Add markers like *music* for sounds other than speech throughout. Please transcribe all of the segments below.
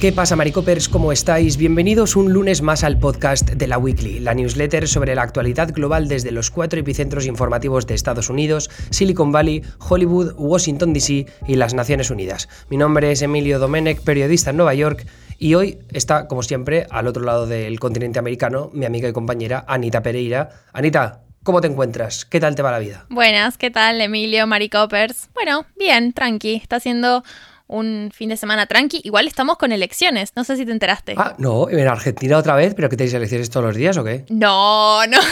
¿Qué pasa, Maricopers? ¿Cómo estáis? Bienvenidos un lunes más al podcast de la Weekly, la newsletter sobre la actualidad global desde los cuatro epicentros informativos de Estados Unidos, Silicon Valley, Hollywood, Washington DC y las Naciones Unidas. Mi nombre es Emilio Domenech, periodista en Nueva York, y hoy está, como siempre, al otro lado del continente americano, mi amiga y compañera Anita Pereira. Anita, ¿Cómo te encuentras? ¿Qué tal te va la vida? Buenas, ¿qué tal Emilio, Maricopers? Bueno, bien, tranqui. Está siendo un fin de semana tranqui. Igual estamos con elecciones, no sé si te enteraste. Ah, no, en Argentina otra vez, pero que tenéis elecciones todos los días o qué? No, no. *laughs*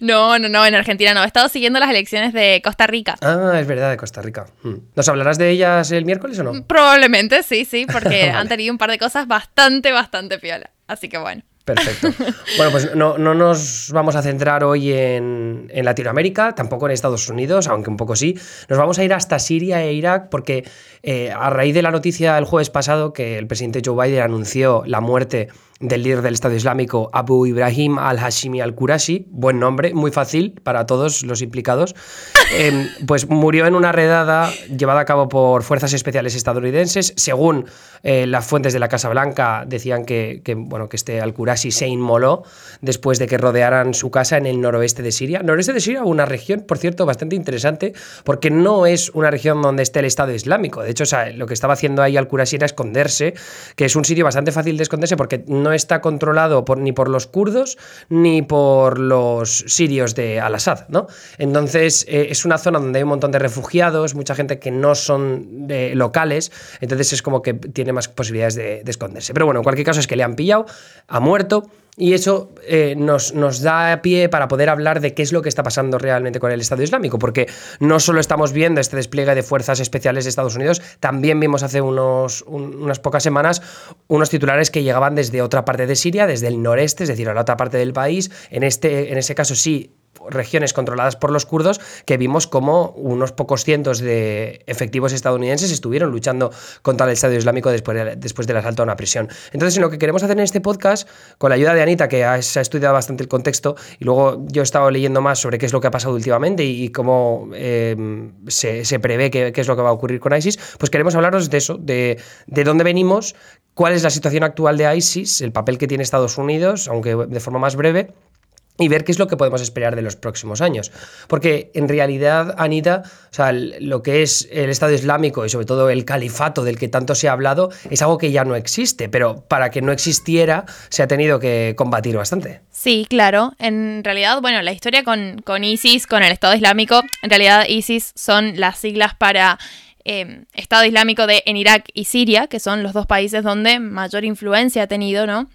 No, no, no, en Argentina no. He estado siguiendo las elecciones de Costa Rica. Ah, es verdad, de Costa Rica. Hmm. ¿Nos hablarás de ellas el miércoles o no? Probablemente, sí, sí, porque *laughs* han tenido un par de cosas bastante, bastante piola. Así que bueno. Perfecto. Bueno, pues no, nos vamos a centrar hoy en, Latinoamérica, tampoco en Estados Unidos, aunque un poco sí. Nos vamos a ir hasta Siria e Irak porque eh, a raíz de la noticia el jueves pasado que el presidente Joe Biden anunció la muerte del líder del Estado Islámico Abu Ibrahim al-Hashimi al-Qurashi, buen nombre, muy fácil para todos los implicados, *laughs* em, pues murió en una redada llevada a cabo por fuerzas especiales estadounidenses. Según eh, las fuentes de la Casa Blanca, decían que, bueno, que este al-Qurashi se inmoló después de que rodearan su casa en el noroeste de Siria. Noroeste de Siria, una región, por cierto, bastante interesante, porque no es una región donde esté el Estado Islámico. De hecho, lo que estaba haciendo ahí al-Qurashi era esconderse, que es un sitio bastante fácil de esconderse porque no está controlado ni por los kurdos ni por los sirios de Al-Assad, ¿no? Entonces eh, es una zona donde hay un montón de refugiados, mucha gente que no son locales, entonces es como que tiene más posibilidades de, de esconderse. Pero bueno, en cualquier caso es que le han pillado, ha muerto. Y eso eh, nos, nos, da pie para poder hablar de qué es lo que está pasando realmente con el Estado Islámico, porque no solo estamos viendo este despliegue de fuerzas especiales de Estados Unidos, también vimos hace unos, unas pocas semanas unos titulares que llegaban desde otra parte de Siria, desde el noreste, es decir, a la otra parte del país. En, este, en ese caso sí regiones controladas por los kurdos que vimos como unos pocos cientos de efectivos estadounidenses estuvieron luchando contra el Estado Islámico después, de, después del asalto a una prisión. Entonces, lo que queremos hacer en este podcast, con la ayuda de Anita, que ha, se ha estudiado bastante el contexto, y luego yo he estado leyendo más sobre qué es lo que ha pasado últimamente y, cómo eh, se, prevé qué, es lo que va a ocurrir con ISIS, pues queremos hablaros de eso, de, de dónde venimos, cuál es la situación actual de ISIS, el papel que tiene Estados Unidos, aunque de forma más breve, y ver qué es lo que podemos esperar de los próximos años. Porque en realidad, Anita, o sea, lo que es el Estado Islámico y sobre todo el califato del que tanto se ha hablado es algo que ya no existe, pero para que no existiera se ha tenido que combatir bastante. Sí, claro. En realidad, bueno, la historia con, con ISIS, con el Estado Islámico, en realidad ISIS son las siglas para eh, Estado Islámico de en Irak y Siria, que son los dos países donde mayor influencia ha tenido, ¿no?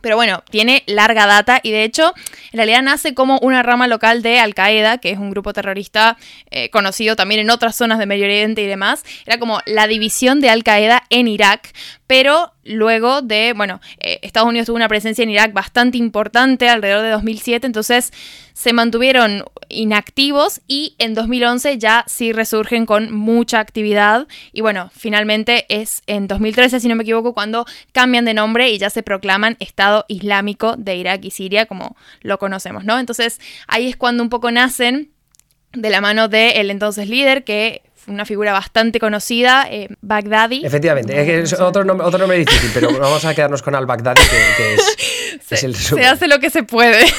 Pero bueno, tiene larga data y de hecho en realidad nace como una rama local de Al Qaeda, que es un grupo terrorista eh, conocido también en otras zonas de Medio Oriente y demás. Era como la división de Al Qaeda en Irak, pero luego de, bueno, eh, Estados Unidos tuvo una presencia en Irak bastante importante alrededor de 2007, entonces se mantuvieron inactivos y en 2011 ya sí resurgen con mucha actividad y bueno, finalmente es en 2013, si no me equivoco, cuando cambian de nombre y ya se proclaman Estado Islámico de Irak y Siria como lo conocemos, ¿no? Entonces ahí es cuando un poco nacen de la mano del entonces líder que una figura bastante conocida, eh, Baghdadi. Efectivamente, es, otro, nombre, otro nombre difícil, pero vamos a quedarnos con al-Baghdadi, que, *laughs* es, el Se hace lo que se puede. *laughs*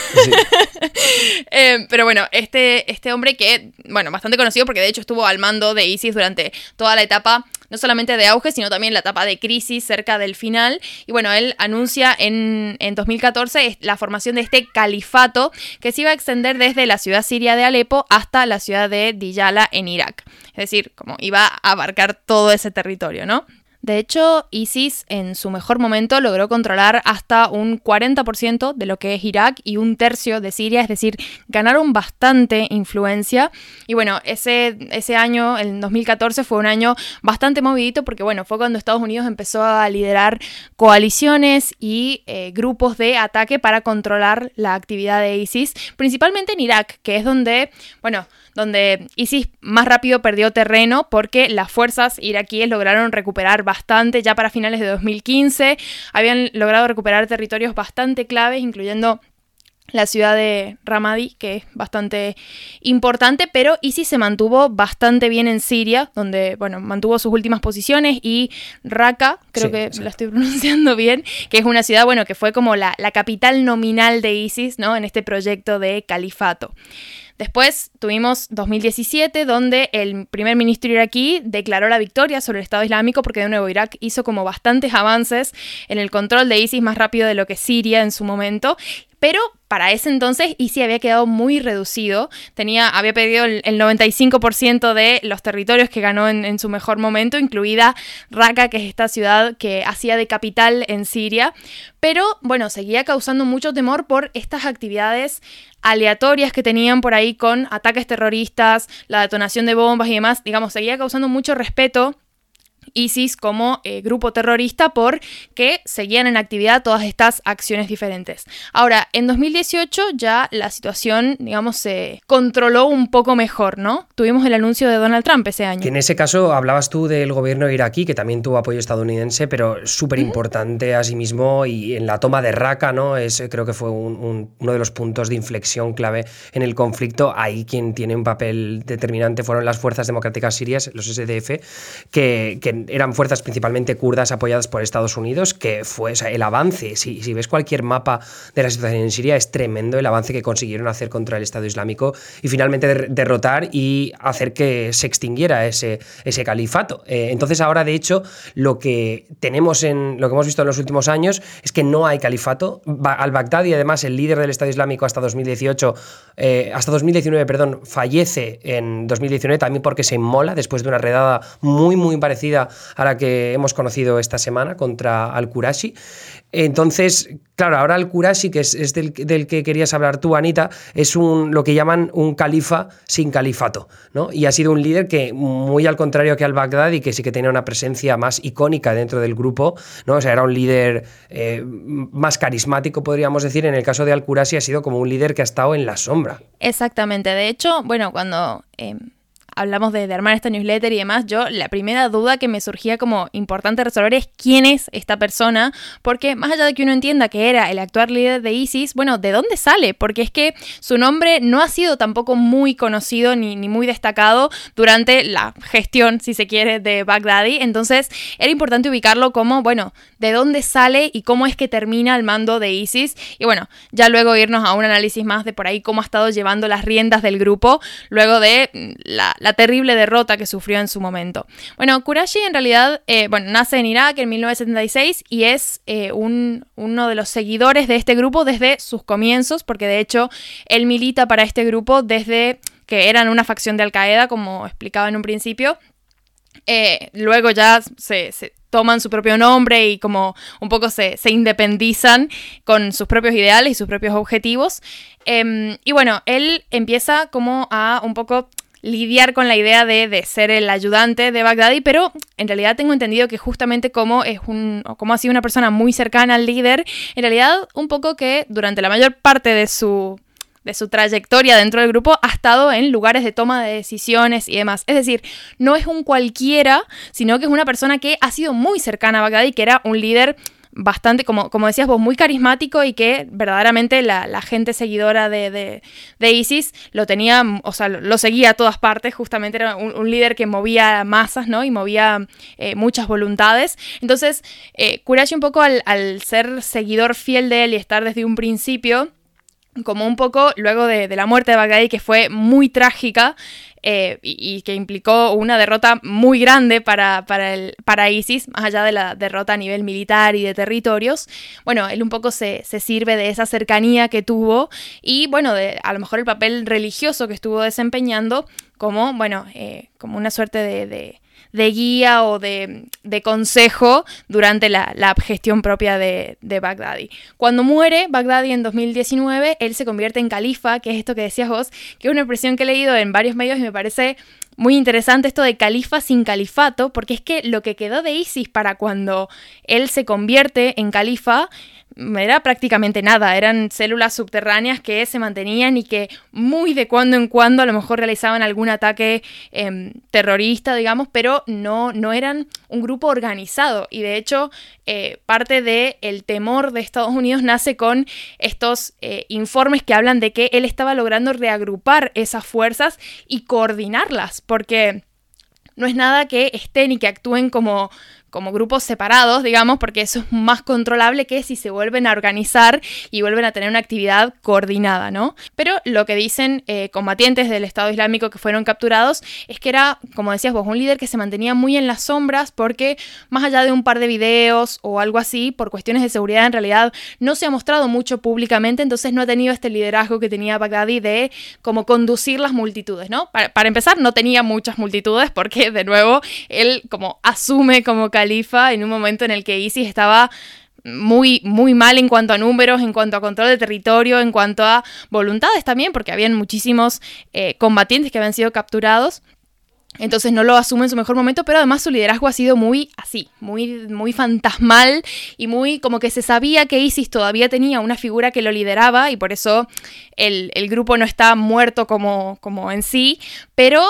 Eh, pero bueno, este, este hombre que, bueno, bastante conocido porque de hecho estuvo al mando de ISIS durante toda la etapa no solamente de auge, sino también la etapa de crisis cerca del final. Y bueno, él anuncia en, en 2014 la formación de este califato que se iba a extender desde la ciudad siria de Alepo hasta la ciudad de Diyala en Irak. Es decir, como iba a abarcar todo ese territorio, ¿no? De hecho, ISIS en su mejor momento logró controlar hasta un 40% de lo que es Irak y un tercio de Siria, es decir, ganaron bastante influencia. Y bueno, ese, ese año, el 2014, fue un año bastante movidito porque bueno, fue cuando Estados Unidos empezó a liderar coaliciones y eh, grupos de ataque para controlar la actividad de ISIS, principalmente en Irak, que es donde, bueno, donde ISIS más rápido perdió terreno porque las fuerzas iraquíes lograron recuperar bastante ya para finales de 2015, habían logrado recuperar territorios bastante claves, incluyendo la ciudad de Ramadi, que es bastante importante, pero ISIS se mantuvo bastante bien en Siria, donde, bueno, mantuvo sus últimas posiciones, y Raqqa, creo que la estoy pronunciando bien, que es una ciudad, bueno, que fue como la, la capital nominal de ISIS, ¿no? En este proyecto de califato. Después tuvimos 2017, donde el primer ministro iraquí declaró la victoria sobre el Estado Islámico porque de nuevo Irak hizo como bastantes avances en el control de ISIS más rápido de lo que Siria en su momento. Pero para ese entonces ISIS había quedado muy reducido. Tenía, había perdido el, 95% de los territorios que ganó en, en, su mejor momento, incluida Raqqa, que es esta ciudad que hacía de capital en Siria. Pero bueno, seguía causando mucho temor por estas actividades aleatorias que tenían por ahí con ataques terroristas, la detonación de bombas y demás, digamos, seguía causando mucho respeto ISIS como eh, grupo terrorista porque seguían en actividad todas estas acciones diferentes. Ahora, en 2018 ya la situación, digamos, se controló un poco mejor, ¿no? Tuvimos el anuncio de Donald Trump ese año. Que en ese caso hablabas tú del gobierno iraquí, que también tuvo apoyo estadounidense, pero súper importante a sí mismo y en la toma de Raqqa, ¿no? Es, creo que fue uno de los puntos de inflexión clave en el conflicto. Ahí quien tiene un papel determinante fueron las fuerzas democráticas sirias, los SDF, que eran fuerzas principalmente kurdas apoyadas por Estados Unidos, que fue el avance, si, si ves cualquier mapa de la situación en Siria, es tremendo el avance que consiguieron hacer contra el Estado Islámico y finalmente derrotar y hacer que se extinguiera ese, ese califato. Eh, entonces ahora, de hecho, lo que tenemos en lo que hemos visto en los últimos años es que no hay califato. Al-Baghdadi, además, el líder del Estado Islámico hasta 2018, eh, hasta 2019, perdón, fallece en 2019 también porque se inmola después de una redada muy, muy parecida a la que hemos conocido esta semana contra Al-Qurashi. Entonces, claro, ahora Al-Qurashi, que es, del, que querías hablar tú, Anita, es lo que llaman un califa sin califato, ¿no? Y ha sido un líder que, muy al contrario que al-Baghdadi, que sí que tenía una presencia más icónica dentro del grupo, ¿no? O sea, era un líder eh, más carismático, podríamos decir. En el caso de Al-Qurashi ha sido como un líder que ha estado en la sombra. Exactamente. De hecho, bueno, cuando... Em, hablamos de, armar esta newsletter y demás, yo la primera duda que me surgía como importante resolver es quién es esta persona, porque más allá de que uno entienda que era el actual líder de ISIS, bueno, ¿de dónde sale? Porque es que su nombre no ha sido tampoco muy conocido ni, ni muy destacado durante la gestión, si se quiere, de Baghdadi, entonces era importante ubicarlo como, bueno, de dónde sale y cómo es que termina el mando de ISIS, y bueno, ya luego irnos a un análisis más de por ahí cómo ha estado llevando las riendas del grupo, luego de mm, la la terrible derrota que sufrió en su momento. Bueno, Qurashi en realidad, eh, bueno, nace en Irak en 1976 y es eh, un, uno de los seguidores de este grupo desde sus comienzos, porque de hecho él milita para este grupo desde que eran una facción de Al Qaeda, como explicaba en un principio. Eh, luego ya se, toman su propio nombre y como un poco se, independizan con sus propios ideales y sus propios objetivos. Em, y bueno, él empieza como a un poco lidiar con la idea de, ser el ayudante de Baghdadi, pero en realidad tengo entendido que justamente como es un, como ha sido una persona muy cercana al líder, en realidad un poco que durante la mayor parte de su de su trayectoria dentro del grupo ha estado en lugares de toma de decisiones y demás. Es decir, no es un cualquiera, sino que es una persona que ha sido muy cercana a Baghdadi, que era un líder bastante, como, como decías vos, muy carismático y que verdaderamente la, gente seguidora de, ISIS lo tenía, o sea, lo, seguía a todas partes, justamente era un, líder que movía masas, ¿no? Y movía eh, muchas voluntades. Entonces, eh, un poco al ser seguidor fiel de él y estar desde un principio, como un poco luego de, la muerte de Baghdadi, que fue muy trágica eh, y, que implicó una derrota muy grande para, para, el, para ISIS, más allá de la derrota a nivel militar y de territorios. Bueno, él un poco se, sirve de esa cercanía que tuvo y, bueno, de a lo mejor el papel religioso que estuvo desempeñando como, bueno, eh, como una suerte de de guía o de, consejo durante la, gestión propia de, de, Baghdadi. Cuando muere Baghdadi en 2019, él se convierte en califa, que es esto que decías vos, que es una expresión que he leído en varios medios y me parece muy interesante esto de califa sin califato, porque es que lo que quedó de ISIS para cuando él se convierte en califa era prácticamente nada, eran células subterráneas que se mantenían y que muy de cuando en cuando a lo mejor realizaban algún ataque em, terrorista, digamos, pero no, no eran un grupo organizado. Y de hecho, eh, parte del el temor de Estados Unidos nace con estos eh, informes que hablan de que él estaba logrando reagrupar esas fuerzas y coordinarlas, porque no es nada que estén y que actúen como como grupos separados, digamos, porque eso es más controlable que si se vuelven a organizar y vuelven a tener una actividad coordinada, ¿no? Pero lo que dicen eh, combatientes del Estado Islámico que fueron capturados es que era, como decías vos, un líder que se mantenía muy en las sombras porque más allá de un par de videos o algo así, por cuestiones de seguridad en realidad no se ha mostrado mucho públicamente, entonces no ha tenido este liderazgo que tenía Baghdadi de como conducir las multitudes, ¿no? Para, para empezar, no tenía muchas multitudes porque, de nuevo, él como asume como califa en un momento en el que ISIS estaba muy, muy mal en cuanto a números, en cuanto a control de territorio, en cuanto a voluntades también, porque habían muchísimos eh, combatientes que habían sido capturados. Entonces no lo asume en su mejor momento, pero además su liderazgo ha sido muy así, muy, muy fantasmal y muy como que se sabía que ISIS todavía tenía una figura que lo lideraba y por eso el, el grupo no está muerto como, como en sí, pero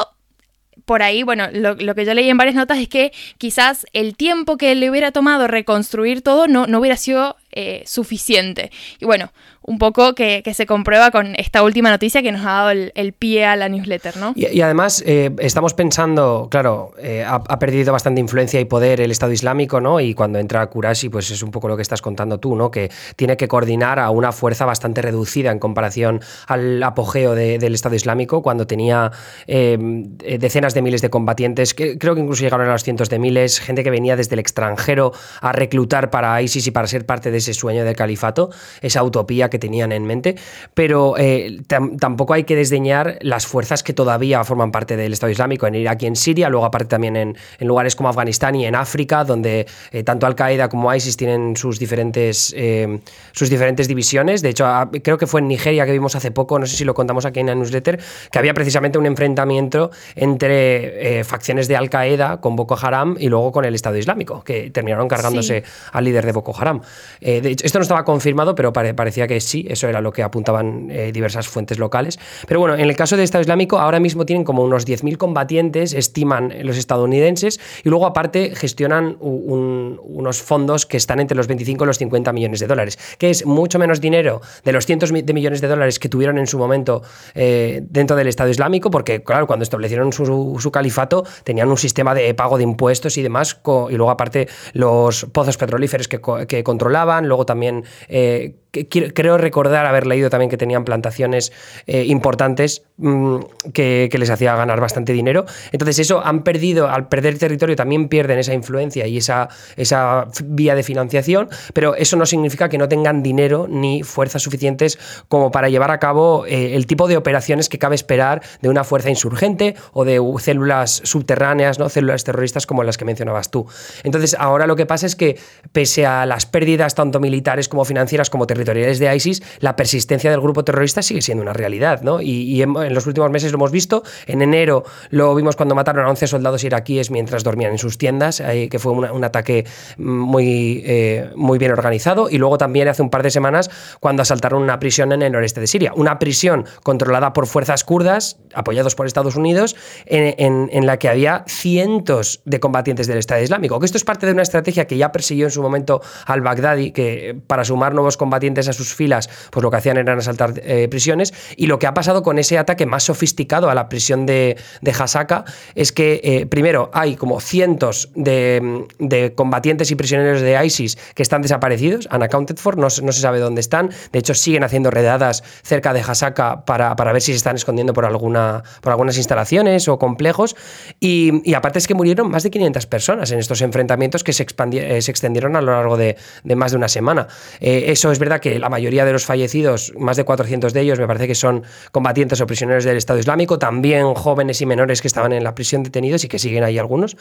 por ahí, bueno, lo, que yo leí en varias notas es que quizás el tiempo que le hubiera tomado reconstruir todo no, no hubiera sido eh, suficiente. Y bueno, un poco que, se comprueba con esta última noticia que nos ha dado el, pie a la newsletter, ¿no? Y, además eh, estamos pensando, claro, eh, ha, perdido bastante influencia y poder el Estado Islámico, ¿no? Y cuando entra Kurashi, pues es un poco lo que estás contando tú, ¿no? Que tiene que coordinar a una fuerza bastante reducida en comparación al apogeo del Estado Islámico, cuando tenía decenas de miles de combatientes, que creo que incluso llegaron a los cientos de miles, gente que venía desde el extranjero a reclutar para ISIS y para ser parte de ese sueño del califato, esa utopía que tenían en mente, pero eh, tampoco hay que desdeñar las fuerzas que todavía forman parte del Estado Islámico en Irak y en Siria, luego aparte también en, lugares como Afganistán y en África, donde eh, tanto Al-Qaeda como ISIS tienen sus diferentes, eh, sus diferentes divisiones. De hecho, creo que fue en Nigeria que vimos hace poco, no sé si lo contamos aquí en la newsletter, que había precisamente un enfrentamiento entre facciones de Al-Qaeda con Boko Haram y luego con el Estado Islámico, que terminaron cargándose al líder de Boko Haram. de hecho, esto no estaba confirmado, pero parecía que sí, eso era lo que apuntaban eh, diversas fuentes locales. Pero bueno, en el caso del Estado Islámico, ahora mismo tienen como unos 10.000 combatientes, estiman los estadounidenses, y luego aparte gestionan unos fondos que están entre los 25 y los 50 millones de dólares, que es mucho menos dinero de los cientos de millones de dólares que tuvieron en su momento eh, dentro del Estado Islámico, porque claro, cuando establecieron su, califato tenían un sistema de pago de impuestos y demás, y luego aparte los pozos petrolíferos que, que controlaban, luego también eh, creo recordar haber leído también que tenían plantaciones eh, importantes mm, que, les hacía ganar bastante dinero. Entonces eso han perdido, al perder territorio también pierden esa influencia y esa, esa vía de financiación, pero eso no significa que no tengan dinero ni fuerzas suficientes como para llevar a cabo eh, el tipo de operaciones que cabe esperar de una fuerza insurgente o de células subterráneas, ¿no? células terroristas como las que mencionabas tú. Entonces ahora lo que pasa es que pese a las pérdidas tanto militares como financieras como territoriales, territoriales de ISIS, la persistencia del grupo terrorista sigue siendo una realidad, ¿no? Y, en, los últimos meses lo hemos visto. En enero lo vimos cuando mataron a 11 soldados iraquíes mientras dormían en sus tiendas, eh, que fue un ataque muy, eh, muy bien organizado. Y luego también hace un par de semanas cuando asaltaron una prisión en el noreste de Siria. Una prisión controlada por fuerzas kurdas, apoyados por Estados Unidos, en, en la que había cientos de combatientes del Estado Islámico. Que esto es parte de una estrategia que ya persiguió en su momento al-Baghdadi, que para sumar nuevos combatientes a sus filas, pues lo que hacían eran asaltar eh, prisiones. Y lo que ha pasado con ese ataque más sofisticado a la prisión de, de Hasaka es que, eh, primero, hay como cientos de, combatientes y prisioneros de ISIS que están desaparecidos, unaccounted for, no, no, se sabe dónde están. De hecho, siguen haciendo redadas cerca de Hasaka para, para ver si se están escondiendo por, alguna, por algunas instalaciones o complejos. Y, aparte es que murieron más de 500 personas en estos enfrentamientos que se, eh, se extendieron a lo largo de, de más de una semana. eso es verdad que la mayoría de los fallecidos, más de 400 de ellos, me parece que son combatientes o prisioneros del Estado Islámico, también jóvenes y menores que estaban en la prisión detenidos y que siguen ahí algunos.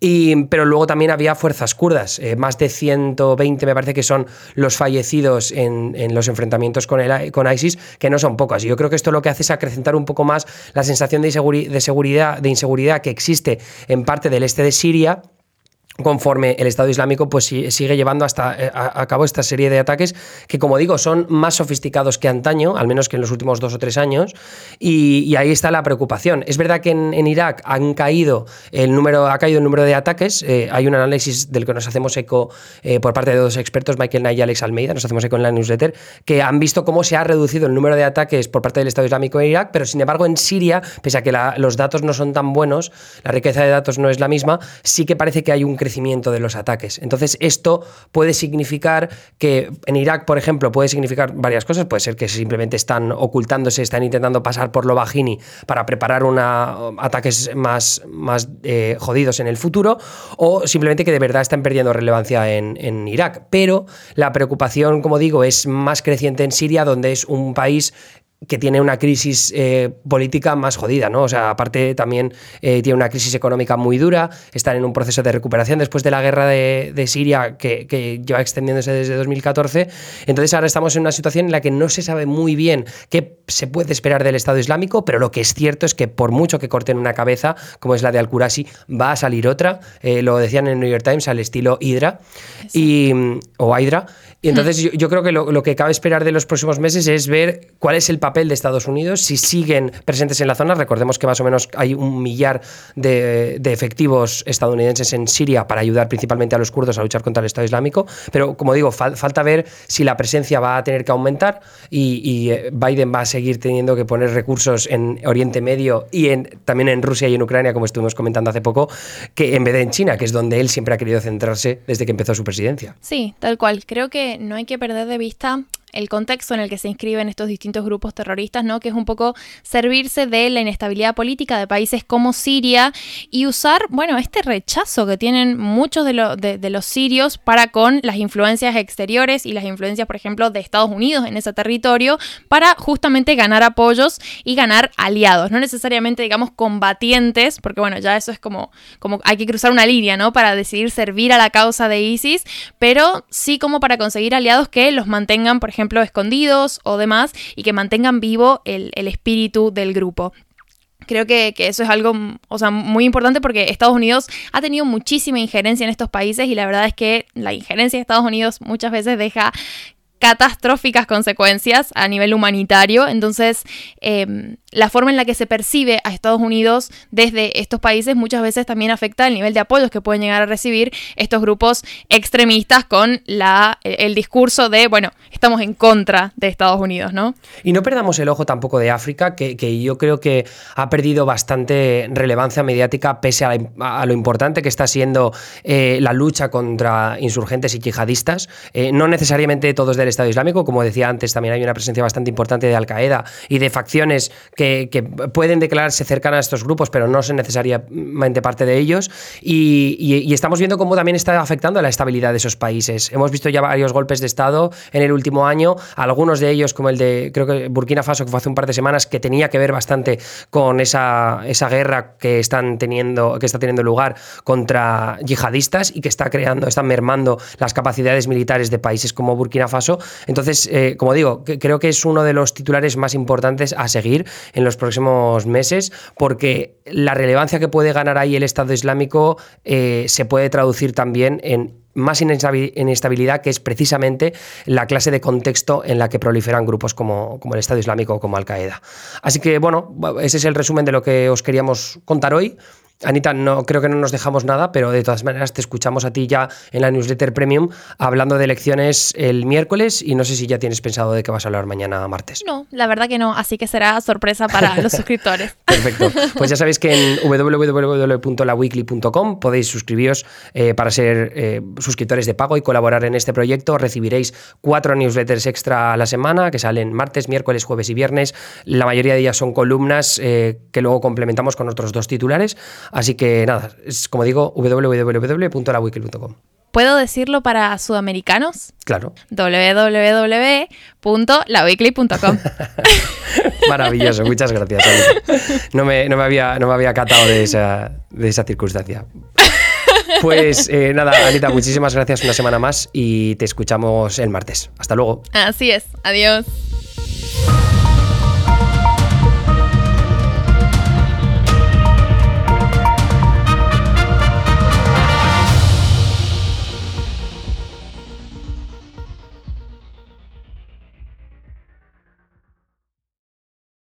Y, pero luego también había fuerzas kurdas, eh, más de 120 me parece que son los fallecidos en, los enfrentamientos con, el, con ISIS, que no son pocas. Y yo creo que esto lo que hace es acrecentar un poco más la sensación de, de seguridad, de inseguridad que existe en parte del este de Siria conforme el Estado Islámico pues sigue llevando hasta eh, a, cabo esta serie de ataques que como digo son más sofisticados que antaño al menos que en los últimos dos o tres años y, ahí está la preocupación. Es verdad que en, Irak han caído el número ha caído el número de ataques eh, hay un análisis del que nos hacemos eco eh, por parte de dos expertos Michael Knight y Alex Almeida nos hacemos eco en la newsletter que han visto cómo se ha reducido el número de ataques por parte del Estado Islámico en Irak pero sin embargo en Siria pese a que los datos no son tan buenos la riqueza de datos no es la misma sí que parece que hay un crecimiento de los ataques. Entonces, esto puede significar que en Irak, por ejemplo, puede significar varias cosas. Puede ser que simplemente están ocultándose, están intentando pasar por lo bajini para preparar una, ataques más, más eh, jodidos en el futuro, o simplemente que de verdad están perdiendo relevancia en Irak. Pero la preocupación, como digo, es más creciente en Siria, donde es un país que tiene una crisis eh, política más jodida, ¿no? O sea, aparte también eh, tiene una crisis económica muy dura, están en un proceso de recuperación después de la guerra de, Siria que, que, lleva extendiéndose desde 2014. Entonces ahora estamos en una situación en la que no se sabe muy bien qué se puede esperar del Estado Islámico, pero lo que es cierto es que por mucho que corten una cabeza, como es la de Al-Qurasi, va a salir otra. Eh, lo decían en el New York Times al estilo Hydra y, o Hydra. Y entonces yo, creo que lo, que cabe esperar de los próximos meses es ver cuál es el papel de Estados Unidos, si siguen presentes en la zona. Recordemos que más o menos hay un millar de, efectivos estadounidenses en Siria para ayudar principalmente a los kurdos a luchar contra el Estado Islámico. Pero como digo, falta ver si la presencia va a tener que aumentar y, eh, Biden va a seguir teniendo que poner recursos en Oriente Medio y también en Rusia y en Ucrania, como estuvimos comentando hace poco, que en vez de en China, que es donde él siempre ha querido centrarse desde que empezó su presidencia. Sí, tal cual. Creo que no hay que perder de vista el contexto en el que se inscriben estos distintos grupos terroristas, ¿no? Que es un poco servirse de la inestabilidad política de países como Siria y usar, bueno, este rechazo que tienen muchos de, de, los sirios para con las influencias exteriores y las influencias, por ejemplo, de Estados Unidos en ese territorio para justamente ganar apoyos y ganar aliados, no necesariamente, digamos, combatientes, porque bueno, ya eso es como, como hay que cruzar una línea, ¿no? Para decidir servir a la causa de ISIS, pero sí como para conseguir aliados que los mantengan, por ejemplo, ejemplo, escondidos o demás, y que mantengan vivo el, espíritu del grupo. Creo que, eso es algo o sea, muy importante porque Estados Unidos ha tenido muchísima injerencia en estos países y la verdad es que la injerencia de Estados Unidos muchas veces deja catastróficas consecuencias a nivel humanitario. Entonces, em, la forma en la que se percibe a Estados Unidos desde estos países muchas veces también afecta el nivel de apoyos que pueden llegar a recibir estos grupos extremistas con la, el discurso de, bueno, estamos en contra de Estados Unidos, ¿no? Y no perdamos el ojo tampoco de África, que, yo creo que ha perdido bastante relevancia mediática pese a, lo importante que está siendo eh, la lucha contra insurgentes y yihadistas. Eh, no necesariamente todos del Estado Islámico, como decía antes, también hay una presencia bastante importante de Al-Qaeda y de facciones que, pueden declararse cercanas a estos grupos, pero no son necesariamente parte de ellos. Y, estamos viendo cómo también está afectando a la estabilidad de esos países. Hemos visto ya varios golpes de Estado en el último año, algunos de ellos, como el de, creo que Burkina Faso, que fue hace un par de semanas, que tenía que ver bastante con esa, esa guerra que, están teniendo, que está teniendo lugar contra yihadistas y que está creando, está mermando las capacidades militares de países como Burkina Faso. Entonces, eh, como digo, creo que es uno de los titulares más importantes a seguir en los próximos meses, porque la relevancia que puede ganar ahí el Estado Islámico eh, se puede traducir también en más inestabilidad, que es precisamente la clase de contexto en la que proliferan grupos como, como el Estado Islámico o como Al-Qaeda. Así que, bueno, ese es el resumen de lo que os queríamos contar hoy. Anita, no creo que no nos dejamos nada, pero de todas maneras te escuchamos a ti ya en la newsletter premium hablando de elecciones el miércoles y no sé si ya tienes pensado de qué vas a hablar mañana martes. No, la verdad que no, así que será sorpresa para *laughs* los suscriptores. *laughs* Perfecto. Pues ya sabéis que en www.laweekly.com podéis suscribiros eh, para ser eh, suscriptores de pago y colaborar en este proyecto. Recibiréis cuatro newsletters extra a la semana que salen martes, miércoles, jueves y viernes. La mayoría de ellas son columnas eh, que luego complementamos con otros dos titulares. Así que nada, es como digo, www.lawiki.com. ¿Puedo decirlo para sudamericanos? Claro. www.laweekly.com. *laughs* Maravilloso, muchas gracias. No me, no me, había, no me había catado de esa, de esa circunstancia. Pues eh, nada, Anita, muchísimas gracias una semana más y te escuchamos el martes. Hasta luego. Así es, adiós.